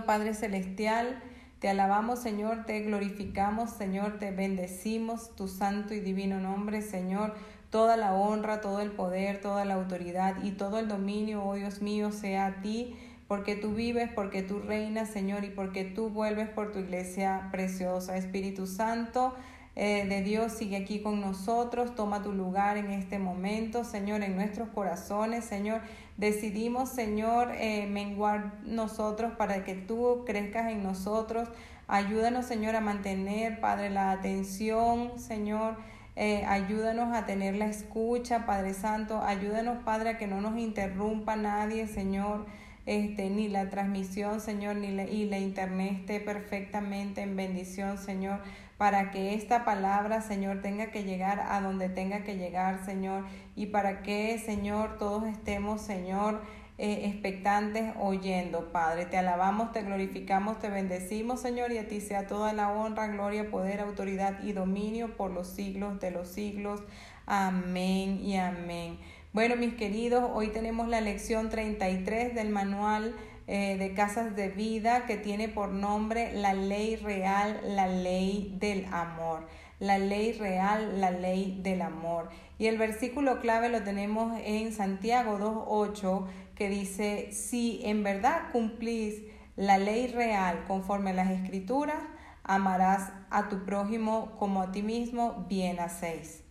Padre Celestial, te alabamos, Señor, te glorificamos, Señor, te bendecimos tu santo y divino nombre, Señor. Toda la honra, todo el poder, toda la autoridad y todo el dominio, oh Dios mío, sea a ti, porque tú vives, porque tú reinas, Señor, y porque tú vuelves por tu iglesia preciosa. Espíritu Santo, eh, de Dios sigue aquí con nosotros, toma tu lugar en este momento, Señor, en nuestros corazones, Señor. Decidimos, Señor, eh, menguar nosotros para que tú crezcas en nosotros. Ayúdanos, Señor, a mantener, Padre, la atención, Señor. Eh, ayúdanos a tener la escucha, Padre Santo. Ayúdanos, Padre, a que no nos interrumpa nadie, Señor. Este, ni la transmisión, Señor, ni la, y la internet esté perfectamente en bendición, Señor para que esta palabra, Señor, tenga que llegar a donde tenga que llegar, Señor, y para que, Señor, todos estemos, Señor, eh, expectantes oyendo, Padre. Te alabamos, te glorificamos, te bendecimos, Señor, y a ti sea toda la honra, gloria, poder, autoridad y dominio por los siglos de los siglos. Amén y amén. Bueno, mis queridos, hoy tenemos la lección 33 del manual eh, de casas de vida que tiene por nombre la ley real, la ley del amor. La ley real, la ley del amor. Y el versículo clave lo tenemos en Santiago 2.8 que dice, si en verdad cumplís la ley real conforme a las escrituras, amarás a tu prójimo como a ti mismo, bien hacéis.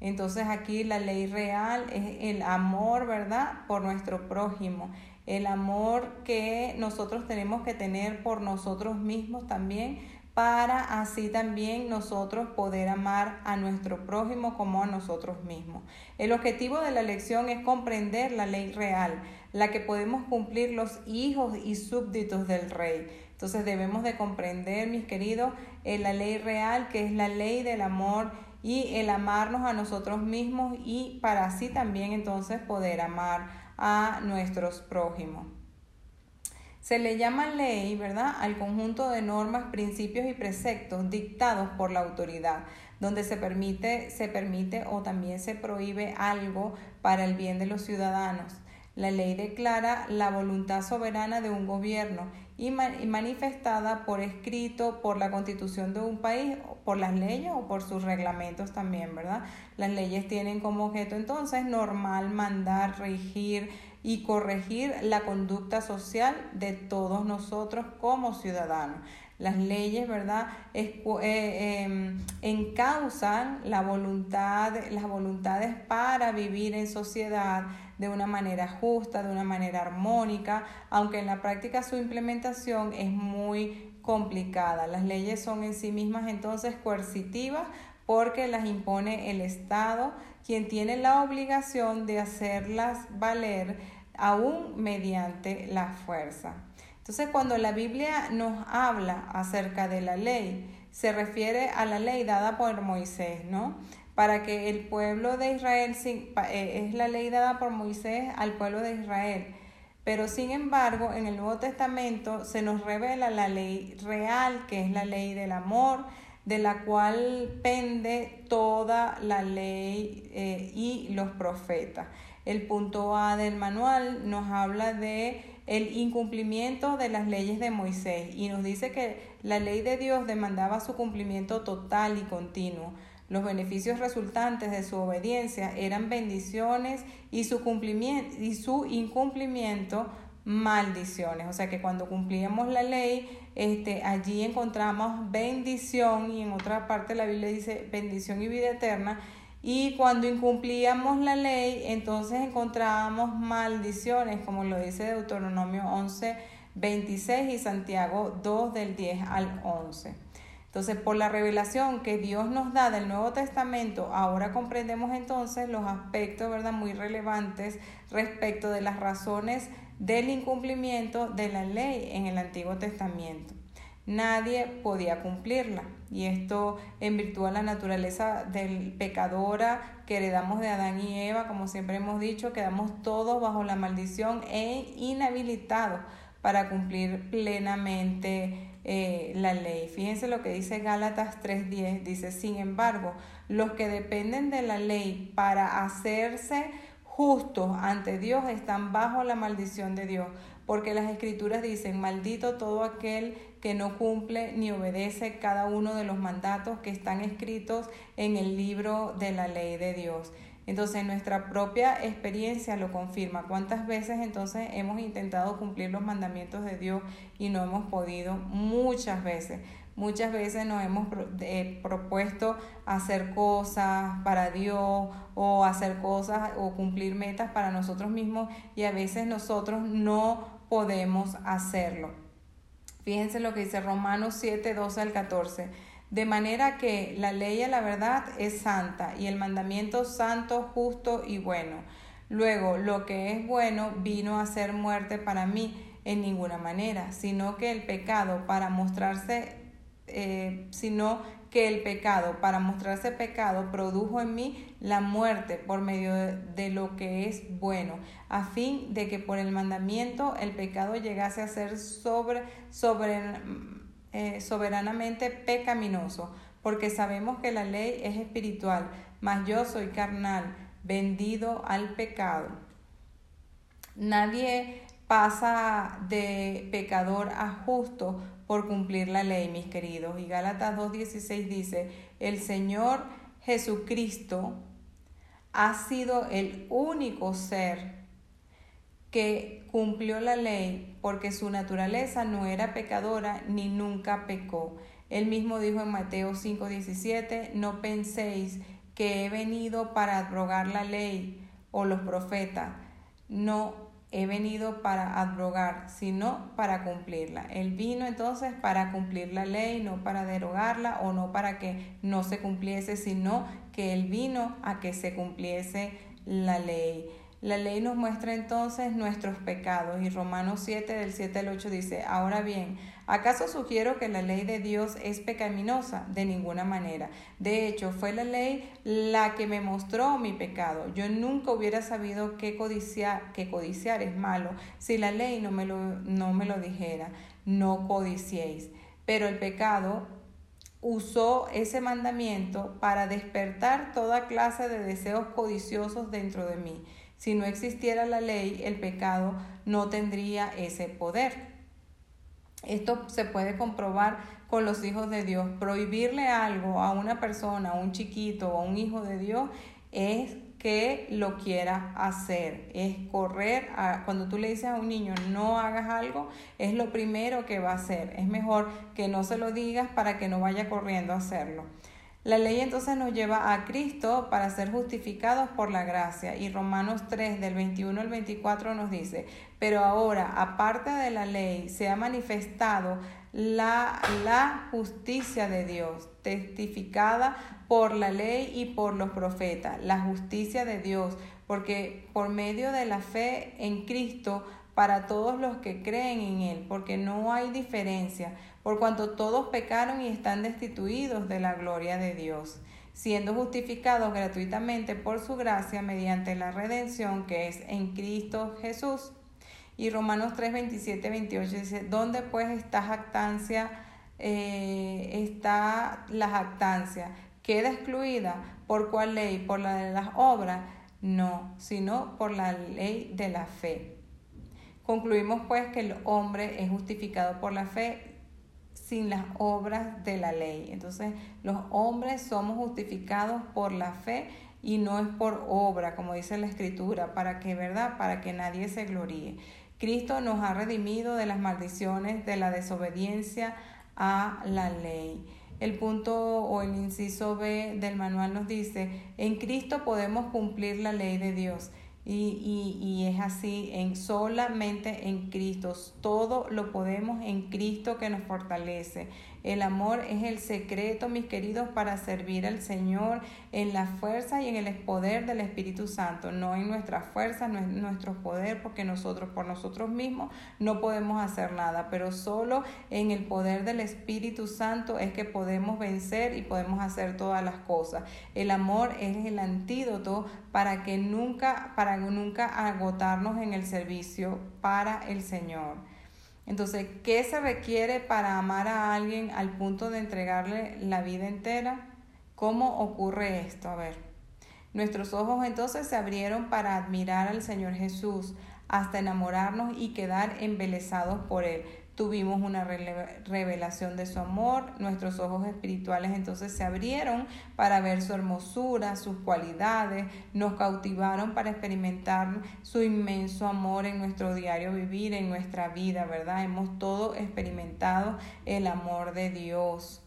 Entonces aquí la ley real es el amor, ¿verdad? Por nuestro prójimo el amor que nosotros tenemos que tener por nosotros mismos también, para así también nosotros poder amar a nuestro prójimo como a nosotros mismos. El objetivo de la lección es comprender la ley real, la que podemos cumplir los hijos y súbditos del rey. Entonces debemos de comprender, mis queridos, eh, la ley real, que es la ley del amor y el amarnos a nosotros mismos y para así también entonces poder amar a nuestros prójimos. Se le llama ley, ¿verdad?, al conjunto de normas, principios y preceptos dictados por la autoridad, donde se permite, se permite o también se prohíbe algo para el bien de los ciudadanos. La ley declara la voluntad soberana de un gobierno y, manifestada por escrito, por la constitución de un país, por las leyes o por sus reglamentos también, ¿verdad? Las leyes tienen como objeto entonces normal, mandar, regir y corregir la conducta social de todos nosotros como ciudadanos. Las leyes, ¿verdad? Eh, em, encausan la voluntad, las voluntades para vivir en sociedad de una manera justa, de una manera armónica, aunque en la práctica su implementación es muy complicada. Las leyes son en sí mismas entonces coercitivas porque las impone el Estado, quien tiene la obligación de hacerlas valer aún mediante la fuerza. Entonces, cuando la Biblia nos habla acerca de la ley, se refiere a la ley dada por Moisés, ¿no? Para que el pueblo de Israel, eh, es la ley dada por Moisés al pueblo de Israel. Pero sin embargo, en el Nuevo Testamento se nos revela la ley real, que es la ley del amor, de la cual pende toda la ley eh, y los profetas. El punto A del manual nos habla de el incumplimiento de las leyes de Moisés y nos dice que la ley de Dios demandaba su cumplimiento total y continuo. Los beneficios resultantes de su obediencia eran bendiciones y su, cumplimiento, y su incumplimiento maldiciones. O sea que cuando cumplíamos la ley, este, allí encontramos bendición y en otra parte la Biblia dice bendición y vida eterna. Y cuando incumplíamos la ley, entonces encontrábamos maldiciones, como lo dice Deuteronomio 11, 26 y Santiago 2 del 10 al 11. Entonces, por la revelación que Dios nos da del Nuevo Testamento, ahora comprendemos entonces los aspectos, ¿verdad?, muy relevantes respecto de las razones del incumplimiento de la ley en el Antiguo Testamento. Nadie podía cumplirla y esto en virtud de la naturaleza del pecadora que heredamos de Adán y Eva, como siempre hemos dicho, quedamos todos bajo la maldición e inhabilitados para cumplir plenamente eh, la ley. Fíjense lo que dice Gálatas 3.10. Dice, sin embargo, los que dependen de la ley para hacerse justos ante Dios están bajo la maldición de Dios, porque las escrituras dicen, maldito todo aquel que no cumple ni obedece cada uno de los mandatos que están escritos en el libro de la ley de Dios. Entonces nuestra propia experiencia lo confirma. ¿Cuántas veces entonces hemos intentado cumplir los mandamientos de Dios y no hemos podido? Muchas veces. Muchas veces nos hemos eh, propuesto hacer cosas para Dios o hacer cosas o cumplir metas para nosotros mismos y a veces nosotros no podemos hacerlo. Fíjense lo que dice Romanos 7, 12 al 14. De manera que la ley a la verdad es santa y el mandamiento santo, justo y bueno. Luego, lo que es bueno vino a ser muerte para mí en ninguna manera, sino que el pecado para mostrarse eh, sino que el pecado, para mostrarse pecado, produjo en mí la muerte por medio de, lo que es bueno, a fin de que por el mandamiento el pecado llegase a ser sobre, sobre, eh, soberanamente pecaminoso, porque sabemos que la ley es espiritual, mas yo soy carnal, vendido al pecado. Nadie pasa de pecador a justo por cumplir la ley, mis queridos. Y Gálatas 2.16 dice, el Señor Jesucristo ha sido el único ser que cumplió la ley porque su naturaleza no era pecadora ni nunca pecó. Él mismo dijo en Mateo 5:17, no penséis que he venido para abrogar la ley o los profetas. No he venido para abrogar, sino para cumplirla. Él vino entonces para cumplir la ley, no para derogarla o no para que no se cumpliese, sino que Él vino a que se cumpliese la ley. La ley nos muestra entonces nuestros pecados y Romanos 7 del 7 al 8 dice, ahora bien, ¿acaso sugiero que la ley de Dios es pecaminosa? De ninguna manera. De hecho, fue la ley la que me mostró mi pecado. Yo nunca hubiera sabido que codiciar, que codiciar es malo si la ley no me lo, no me lo dijera. No codiciéis. Pero el pecado usó ese mandamiento para despertar toda clase de deseos codiciosos dentro de mí. Si no existiera la ley, el pecado no tendría ese poder. Esto se puede comprobar con los hijos de Dios. Prohibirle algo a una persona, a un chiquito o a un hijo de Dios es que lo quiera hacer, es correr, a, cuando tú le dices a un niño no hagas algo, es lo primero que va a hacer. Es mejor que no se lo digas para que no vaya corriendo a hacerlo. La ley entonces nos lleva a Cristo para ser justificados por la gracia. Y Romanos 3 del 21 al 24 nos dice, pero ahora, aparte de la ley, se ha manifestado la, la justicia de Dios, testificada por la ley y por los profetas, la justicia de Dios, porque por medio de la fe en Cristo, para todos los que creen en Él, porque no hay diferencia por cuanto todos pecaron y están destituidos de la gloria de Dios, siendo justificados gratuitamente por su gracia mediante la redención que es en Cristo Jesús. Y Romanos 3, 27, 28 dice, ¿dónde pues está jactancia? Eh, está la jactancia. ¿Queda excluida? ¿Por cuál ley? ¿Por la de las obras? No, sino por la ley de la fe. Concluimos pues que el hombre es justificado por la fe sin las obras de la ley. Entonces, los hombres somos justificados por la fe y no es por obra, como dice la escritura, para que, ¿verdad? Para que nadie se gloríe. Cristo nos ha redimido de las maldiciones de la desobediencia a la ley. El punto o el inciso B del manual nos dice, en Cristo podemos cumplir la ley de Dios. Y, y, es así, en solamente en Cristo. Todo lo podemos en Cristo que nos fortalece. El amor es el secreto, mis queridos, para servir al Señor en la fuerza y en el poder del Espíritu Santo, no en nuestra fuerza, no en nuestro poder, porque nosotros por nosotros mismos no podemos hacer nada, pero solo en el poder del Espíritu Santo es que podemos vencer y podemos hacer todas las cosas. El amor es el antídoto para que nunca, para nunca agotarnos en el servicio para el Señor. Entonces, ¿qué se requiere para amar a alguien al punto de entregarle la vida entera? ¿Cómo ocurre esto? A ver, nuestros ojos entonces se abrieron para admirar al Señor Jesús, hasta enamorarnos y quedar embelesados por Él tuvimos una revelación de su amor, nuestros ojos espirituales entonces se abrieron para ver su hermosura, sus cualidades, nos cautivaron para experimentar su inmenso amor en nuestro diario vivir, en nuestra vida, ¿verdad? Hemos todo experimentado el amor de Dios.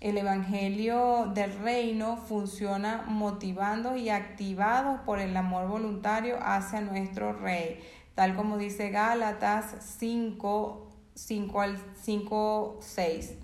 El Evangelio del Reino funciona motivando y activados por el amor voluntario hacia nuestro Rey, tal como dice Gálatas 5, 5 al 5, 6.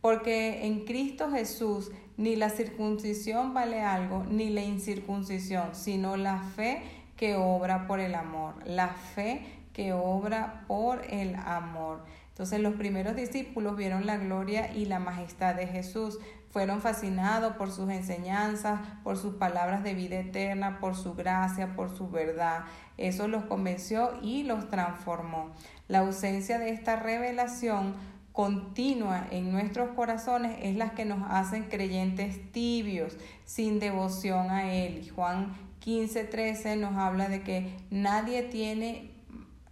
Porque en Cristo Jesús ni la circuncisión vale algo, ni la incircuncisión, sino la fe que obra por el amor. La fe que obra por el amor. Entonces los primeros discípulos vieron la gloria y la majestad de Jesús, fueron fascinados por sus enseñanzas, por sus palabras de vida eterna, por su gracia, por su verdad. Eso los convenció y los transformó. La ausencia de esta revelación continua en nuestros corazones es la que nos hacen creyentes tibios, sin devoción a Él. Juan 15, 13 nos habla de que nadie tiene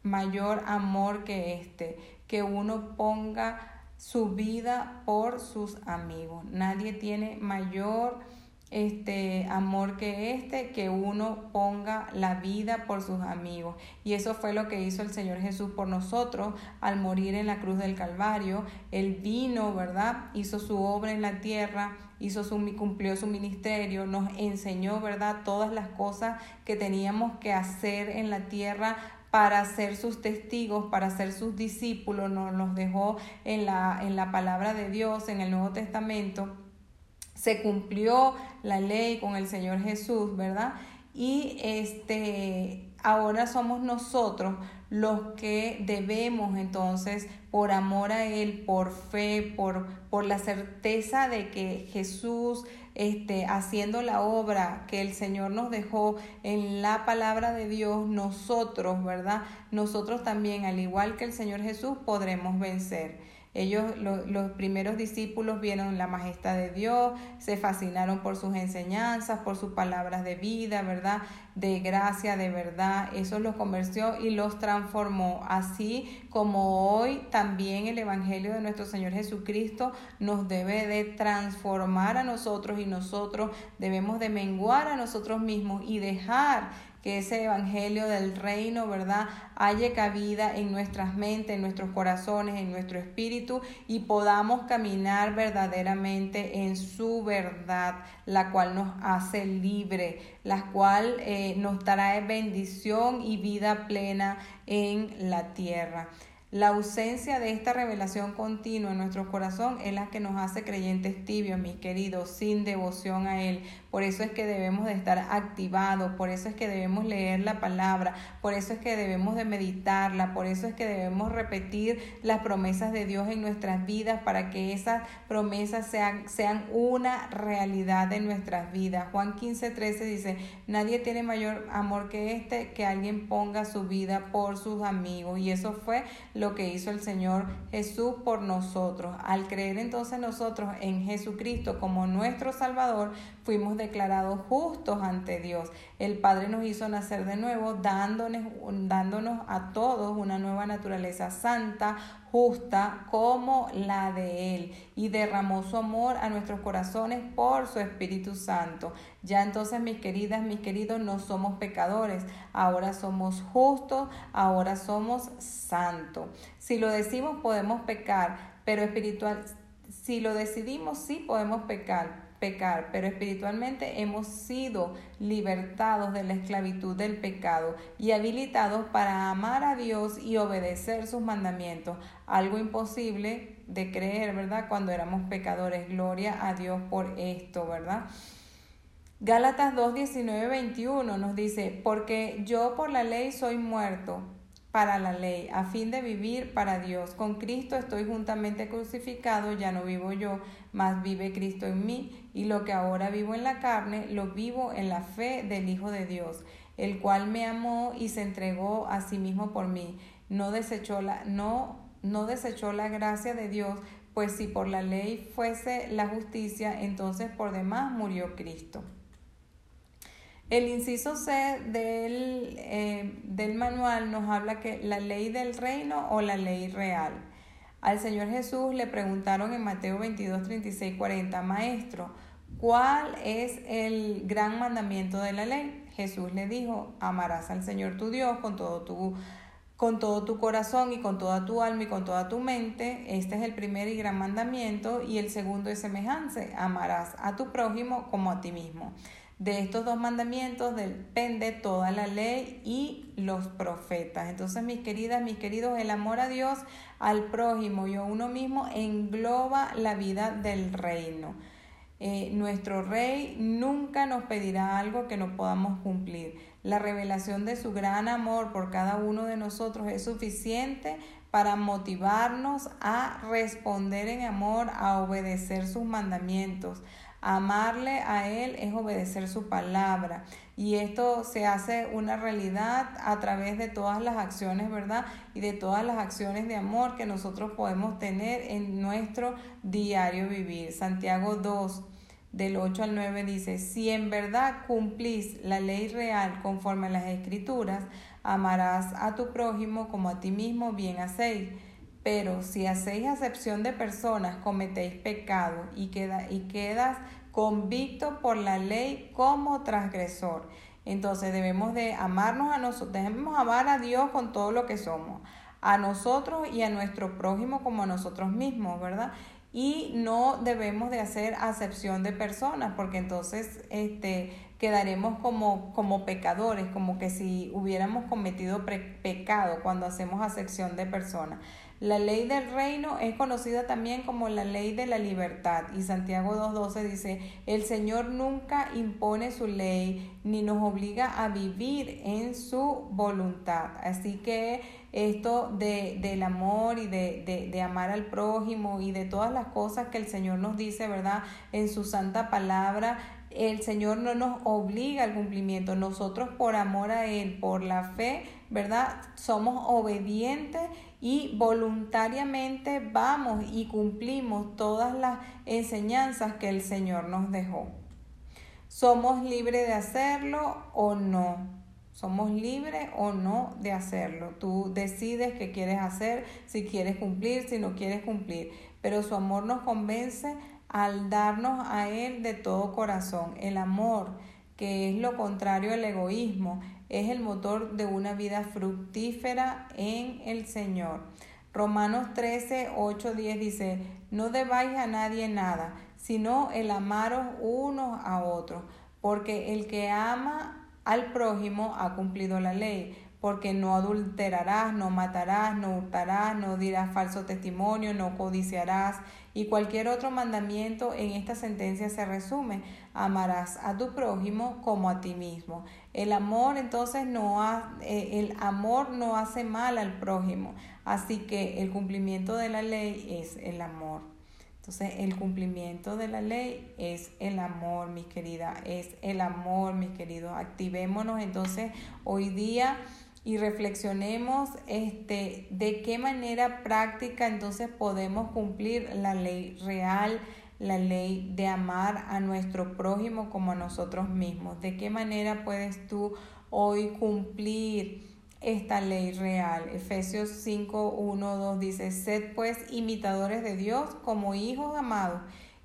mayor amor que este, que uno ponga su vida por sus amigos. Nadie tiene mayor este amor que este, que uno ponga la vida por sus amigos. Y eso fue lo que hizo el Señor Jesús por nosotros al morir en la cruz del Calvario. Él vino, ¿verdad? Hizo su obra en la tierra, hizo su, cumplió su ministerio, nos enseñó, ¿verdad? Todas las cosas que teníamos que hacer en la tierra para ser sus testigos, para ser sus discípulos, nos los dejó en la, en la palabra de Dios, en el Nuevo Testamento se cumplió la ley con el Señor Jesús, ¿verdad? Y este ahora somos nosotros los que debemos entonces por amor a él, por fe, por por la certeza de que Jesús este, haciendo la obra que el Señor nos dejó en la palabra de Dios, nosotros, ¿verdad? Nosotros también, al igual que el Señor Jesús, podremos vencer. Ellos, los primeros discípulos, vieron la majestad de Dios, se fascinaron por sus enseñanzas, por sus palabras de vida, ¿verdad? De gracia, de verdad. Eso los convirtió y los transformó. Así como hoy también el Evangelio de nuestro Señor Jesucristo nos debe de transformar a nosotros y nosotros debemos de menguar a nosotros mismos y dejar que ese evangelio del reino, ¿verdad?, haya cabida en nuestras mentes, en nuestros corazones, en nuestro espíritu y podamos caminar verdaderamente en su verdad, la cual nos hace libre, la cual eh, nos dará bendición y vida plena en la tierra. La ausencia de esta revelación continua en nuestro corazón es la que nos hace creyentes tibios, mis queridos, sin devoción a Él. Por eso es que debemos de estar activados, por eso es que debemos leer la palabra, por eso es que debemos de meditarla, por eso es que debemos repetir las promesas de Dios en nuestras vidas para que esas promesas sean, sean una realidad en nuestras vidas. Juan 15, 13 dice, nadie tiene mayor amor que este, que alguien ponga su vida por sus amigos. Y eso fue lo que hizo el Señor Jesús por nosotros. Al creer entonces nosotros en Jesucristo como nuestro Salvador, fuimos declarados justos ante Dios. El Padre nos hizo nacer de nuevo, dándonos, dándonos a todos una nueva naturaleza santa, justa como la de Él y derramó su amor a nuestros corazones por su Espíritu Santo. Ya entonces, mis queridas, mis queridos, no somos pecadores, ahora somos justos, ahora somos santos. Si lo decimos, podemos pecar, pero espiritual, si lo decidimos, sí podemos pecar pecar, pero espiritualmente hemos sido libertados de la esclavitud del pecado y habilitados para amar a Dios y obedecer sus mandamientos. Algo imposible de creer, ¿verdad? Cuando éramos pecadores. Gloria a Dios por esto, ¿verdad? Gálatas 2, 19, 21 nos dice, porque yo por la ley soy muerto para la ley, a fin de vivir para Dios. Con Cristo estoy juntamente crucificado, ya no vivo yo, mas vive Cristo en mí, y lo que ahora vivo en la carne, lo vivo en la fe del Hijo de Dios, el cual me amó y se entregó a sí mismo por mí. No desechó la, no, no desechó la gracia de Dios, pues si por la ley fuese la justicia, entonces por demás murió Cristo. El inciso C del, eh, del manual nos habla que la ley del reino o la ley real. Al Señor Jesús le preguntaron en Mateo 22, 36, 40, Maestro, ¿cuál es el gran mandamiento de la ley? Jesús le dijo, amarás al Señor tu Dios con todo tu con todo tu corazón y con toda tu alma y con toda tu mente. Este es el primer y gran mandamiento y el segundo es semejante, amarás a tu prójimo como a ti mismo. De estos dos mandamientos depende toda la ley y los profetas. Entonces, mis queridas, mis queridos, el amor a Dios, al prójimo y a uno mismo engloba la vida del reino. Eh, nuestro rey nunca nos pedirá algo que no podamos cumplir. La revelación de su gran amor por cada uno de nosotros es suficiente para motivarnos a responder en amor, a obedecer sus mandamientos. Amarle a Él es obedecer su palabra. Y esto se hace una realidad a través de todas las acciones, ¿verdad? Y de todas las acciones de amor que nosotros podemos tener en nuestro diario vivir. Santiago 2, del 8 al 9 dice, si en verdad cumplís la ley real conforme a las escrituras, amarás a tu prójimo como a ti mismo, bien hacéis. Pero si hacéis acepción de personas, cometéis pecado y, queda, y quedas convicto por la ley como transgresor. Entonces debemos de amarnos a nosotros, debemos amar a Dios con todo lo que somos, a nosotros y a nuestro prójimo como a nosotros mismos, ¿verdad? y no debemos de hacer acepción de personas porque entonces este, quedaremos como, como pecadores, como que si hubiéramos cometido pecado cuando hacemos acepción de personas. La ley del reino es conocida también como la ley de la libertad y Santiago 2.12 dice, el Señor nunca impone su ley ni nos obliga a vivir en su voluntad. Así que esto de, del amor y de, de, de amar al prójimo y de todas las cosas que el Señor nos dice, ¿verdad? En su santa palabra, el Señor no nos obliga al cumplimiento. Nosotros por amor a Él, por la fe, ¿verdad? Somos obedientes y voluntariamente vamos y cumplimos todas las enseñanzas que el Señor nos dejó. ¿Somos libres de hacerlo o no? Somos libres o no de hacerlo. Tú decides qué quieres hacer, si quieres cumplir, si no quieres cumplir. Pero su amor nos convence al darnos a Él de todo corazón. El amor, que es lo contrario al egoísmo, es el motor de una vida fructífera en el Señor. Romanos 13, 8, 10 dice, no debáis a nadie nada, sino el amaros unos a otros, porque el que ama al prójimo ha cumplido la ley porque no adulterarás, no matarás, no hurtarás, no dirás falso testimonio, no codiciarás. Y cualquier otro mandamiento en esta sentencia se resume, amarás a tu prójimo como a ti mismo. El amor entonces no eh, el amor no hace mal al prójimo, así que el cumplimiento de la ley es el amor. Entonces, el cumplimiento de la ley es el amor, mis queridas, es el amor, mis queridos. Activémonos entonces hoy día y reflexionemos este, de qué manera práctica entonces podemos cumplir la ley real, la ley de amar a nuestro prójimo como a nosotros mismos. ¿De qué manera puedes tú hoy cumplir esta ley real? Efesios 5, 1, 2 dice, sed pues imitadores de Dios como hijos amados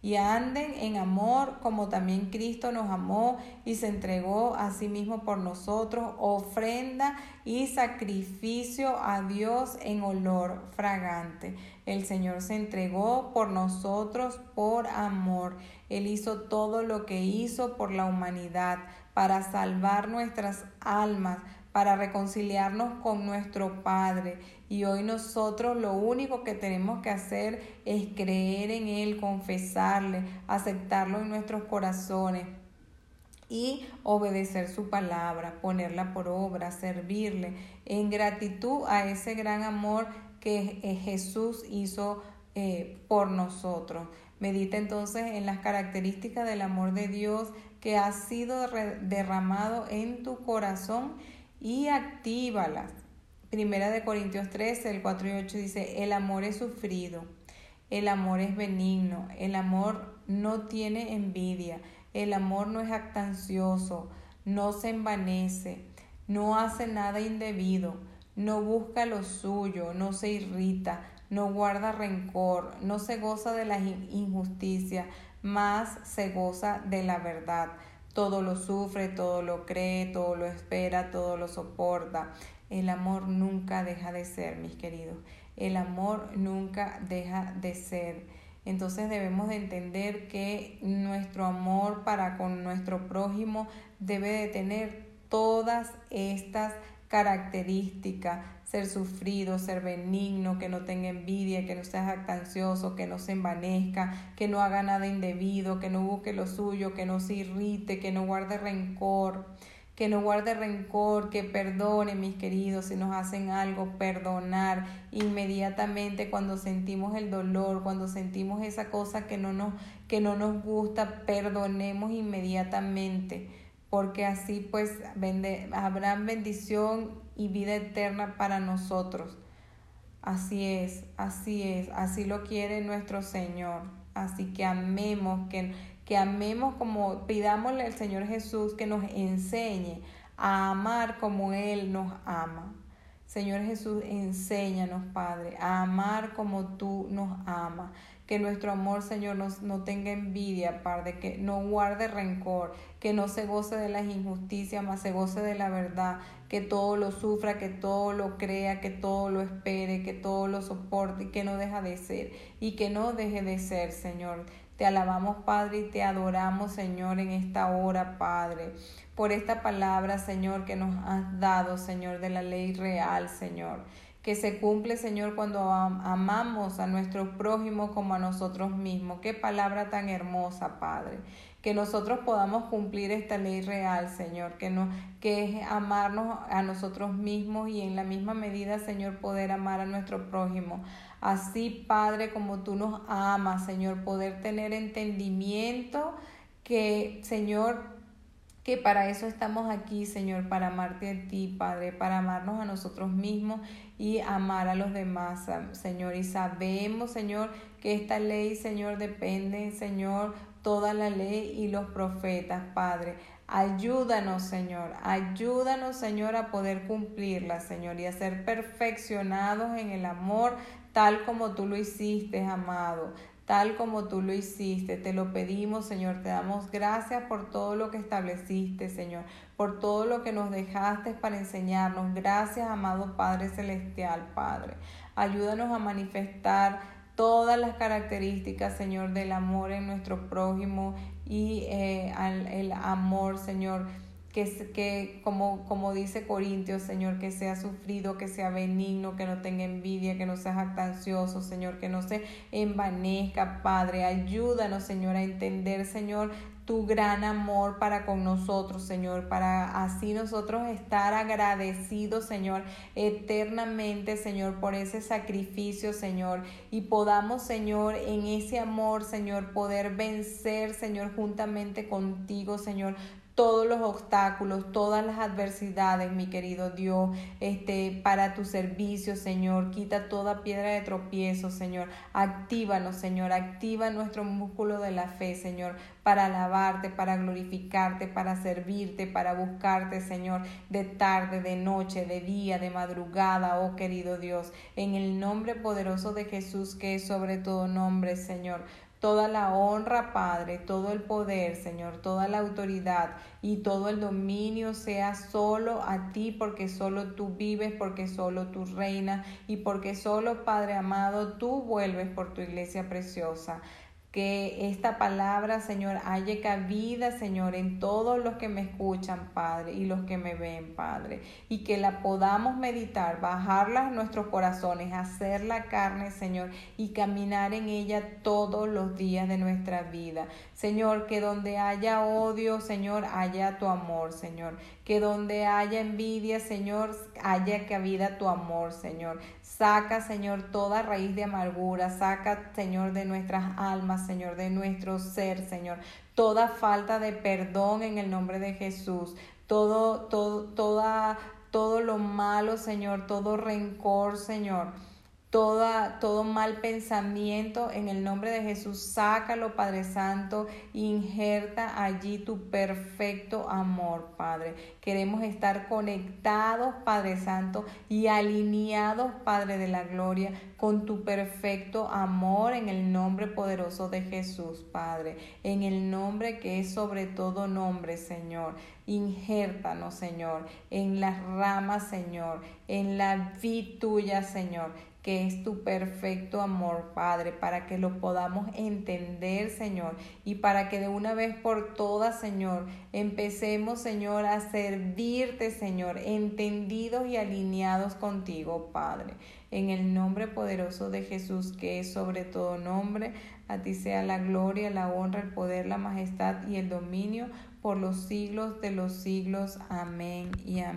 y anden en amor como también Cristo nos amó y se entregó a sí mismo por nosotros, ofrenda y sacrificio a Dios en olor fragante. El Señor se entregó por nosotros por amor. Él hizo todo lo que hizo por la humanidad para salvar nuestras almas para reconciliarnos con nuestro Padre. Y hoy nosotros lo único que tenemos que hacer es creer en Él, confesarle, aceptarlo en nuestros corazones y obedecer su palabra, ponerla por obra, servirle en gratitud a ese gran amor que eh, Jesús hizo eh, por nosotros. Medita entonces en las características del amor de Dios que ha sido derramado en tu corazón y actívalas. Primera de Corintios 13, el 4 y 8 dice, el amor es sufrido, el amor es benigno, el amor no tiene envidia, el amor no es actancioso, no se envanece, no hace nada indebido, no busca lo suyo, no se irrita, no guarda rencor, no se goza de la injusticia, más se goza de la verdad. Todo lo sufre, todo lo cree, todo lo espera, todo lo soporta. El amor nunca deja de ser, mis queridos. El amor nunca deja de ser. Entonces debemos de entender que nuestro amor para con nuestro prójimo debe de tener todas estas características, ser sufrido, ser benigno, que no tenga envidia, que no sea jactancioso, que no se envanezca, que no haga nada indebido, que no busque lo suyo, que no se irrite, que no guarde rencor que no guarde rencor, que perdone, mis queridos, si nos hacen algo, perdonar inmediatamente cuando sentimos el dolor, cuando sentimos esa cosa que no nos, que no nos gusta, perdonemos inmediatamente, porque así pues habrá bendición y vida eterna para nosotros. Así es, así es, así lo quiere nuestro Señor. Así que amemos, que, que amemos como pidámosle al Señor Jesús que nos enseñe a amar como Él nos ama. Señor Jesús, enséñanos, Padre, a amar como tú nos amas. Que nuestro amor, Señor, no tenga envidia, Padre, que no guarde rencor, que no se goce de las injusticias, más se goce de la verdad, que todo lo sufra, que todo lo crea, que todo lo espere, que todo lo soporte y que no deja de ser y que no deje de ser, Señor. Te alabamos, Padre, y te adoramos, Señor, en esta hora, Padre, por esta palabra, Señor, que nos has dado, Señor, de la ley real, Señor que se cumple, Señor, cuando amamos a nuestro prójimo como a nosotros mismos. Qué palabra tan hermosa, Padre. Que nosotros podamos cumplir esta ley real, Señor, que, no, que es amarnos a nosotros mismos y en la misma medida, Señor, poder amar a nuestro prójimo. Así, Padre, como tú nos amas, Señor, poder tener entendimiento que, Señor, que para eso estamos aquí, Señor, para amarte a ti, Padre, para amarnos a nosotros mismos y amar a los demás, Señor. Y sabemos, Señor, que esta ley, Señor, depende, Señor, toda la ley y los profetas, Padre. Ayúdanos, Señor, ayúdanos, Señor, a poder cumplirla, Señor, y a ser perfeccionados en el amor, tal como tú lo hiciste, amado tal como tú lo hiciste. Te lo pedimos, Señor. Te damos gracias por todo lo que estableciste, Señor, por todo lo que nos dejaste para enseñarnos. Gracias, amado Padre Celestial, Padre. Ayúdanos a manifestar todas las características, Señor, del amor en nuestro prójimo y eh, el amor, Señor que, que como, como dice Corintios, Señor, que sea sufrido, que sea benigno, que no tenga envidia, que no sea jactancioso, Señor, que no se envanezca, Padre. Ayúdanos, Señor, a entender, Señor, tu gran amor para con nosotros, Señor, para así nosotros estar agradecidos, Señor, eternamente, Señor, por ese sacrificio, Señor, y podamos, Señor, en ese amor, Señor, poder vencer, Señor, juntamente contigo, Señor, todos los obstáculos, todas las adversidades, mi querido Dios, este, para tu servicio, Señor. Quita toda piedra de tropiezo, Señor. Actívanos, Señor. Activa nuestro músculo de la fe, Señor, para alabarte, para glorificarte, para servirte, para buscarte, Señor, de tarde, de noche, de día, de madrugada, oh querido Dios. En el nombre poderoso de Jesús, que es sobre todo nombre, Señor toda la honra, Padre, todo el poder, Señor, toda la autoridad y todo el dominio sea solo a ti, porque solo tú vives, porque solo tú reinas y porque solo, Padre amado, tú vuelves por tu iglesia preciosa que esta palabra, Señor, haya cabida, Señor, en todos los que me escuchan, Padre, y los que me ven, Padre, y que la podamos meditar, bajarla en nuestros corazones, hacer la carne, Señor, y caminar en ella todos los días de nuestra vida. Señor, que donde haya odio, Señor, haya tu amor, Señor. Que donde haya envidia, Señor, haya cabida tu amor, Señor. Saca, Señor, toda raíz de amargura. Saca, Señor, de nuestras almas, Señor, de nuestro ser, Señor. Toda falta de perdón en el nombre de Jesús. Todo, todo, toda, todo lo malo, Señor. Todo rencor, Señor Toda, todo mal pensamiento en el nombre de Jesús, sácalo, Padre Santo, injerta allí tu perfecto amor, Padre. Queremos estar conectados, Padre Santo, y alineados, Padre de la Gloria, con tu perfecto amor en el nombre poderoso de Jesús, Padre. En el nombre que es sobre todo nombre, Señor. Injértanos, Señor, en las ramas, Señor, en la vid tuya, Señor que es tu perfecto amor, Padre, para que lo podamos entender, Señor, y para que de una vez por todas, Señor, empecemos, Señor, a servirte, Señor, entendidos y alineados contigo, Padre. En el nombre poderoso de Jesús, que es sobre todo nombre, a ti sea la gloria, la honra, el poder, la majestad y el dominio por los siglos de los siglos. Amén y amén.